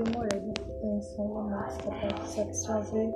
aprimorei, pensando no capaz de satisfazer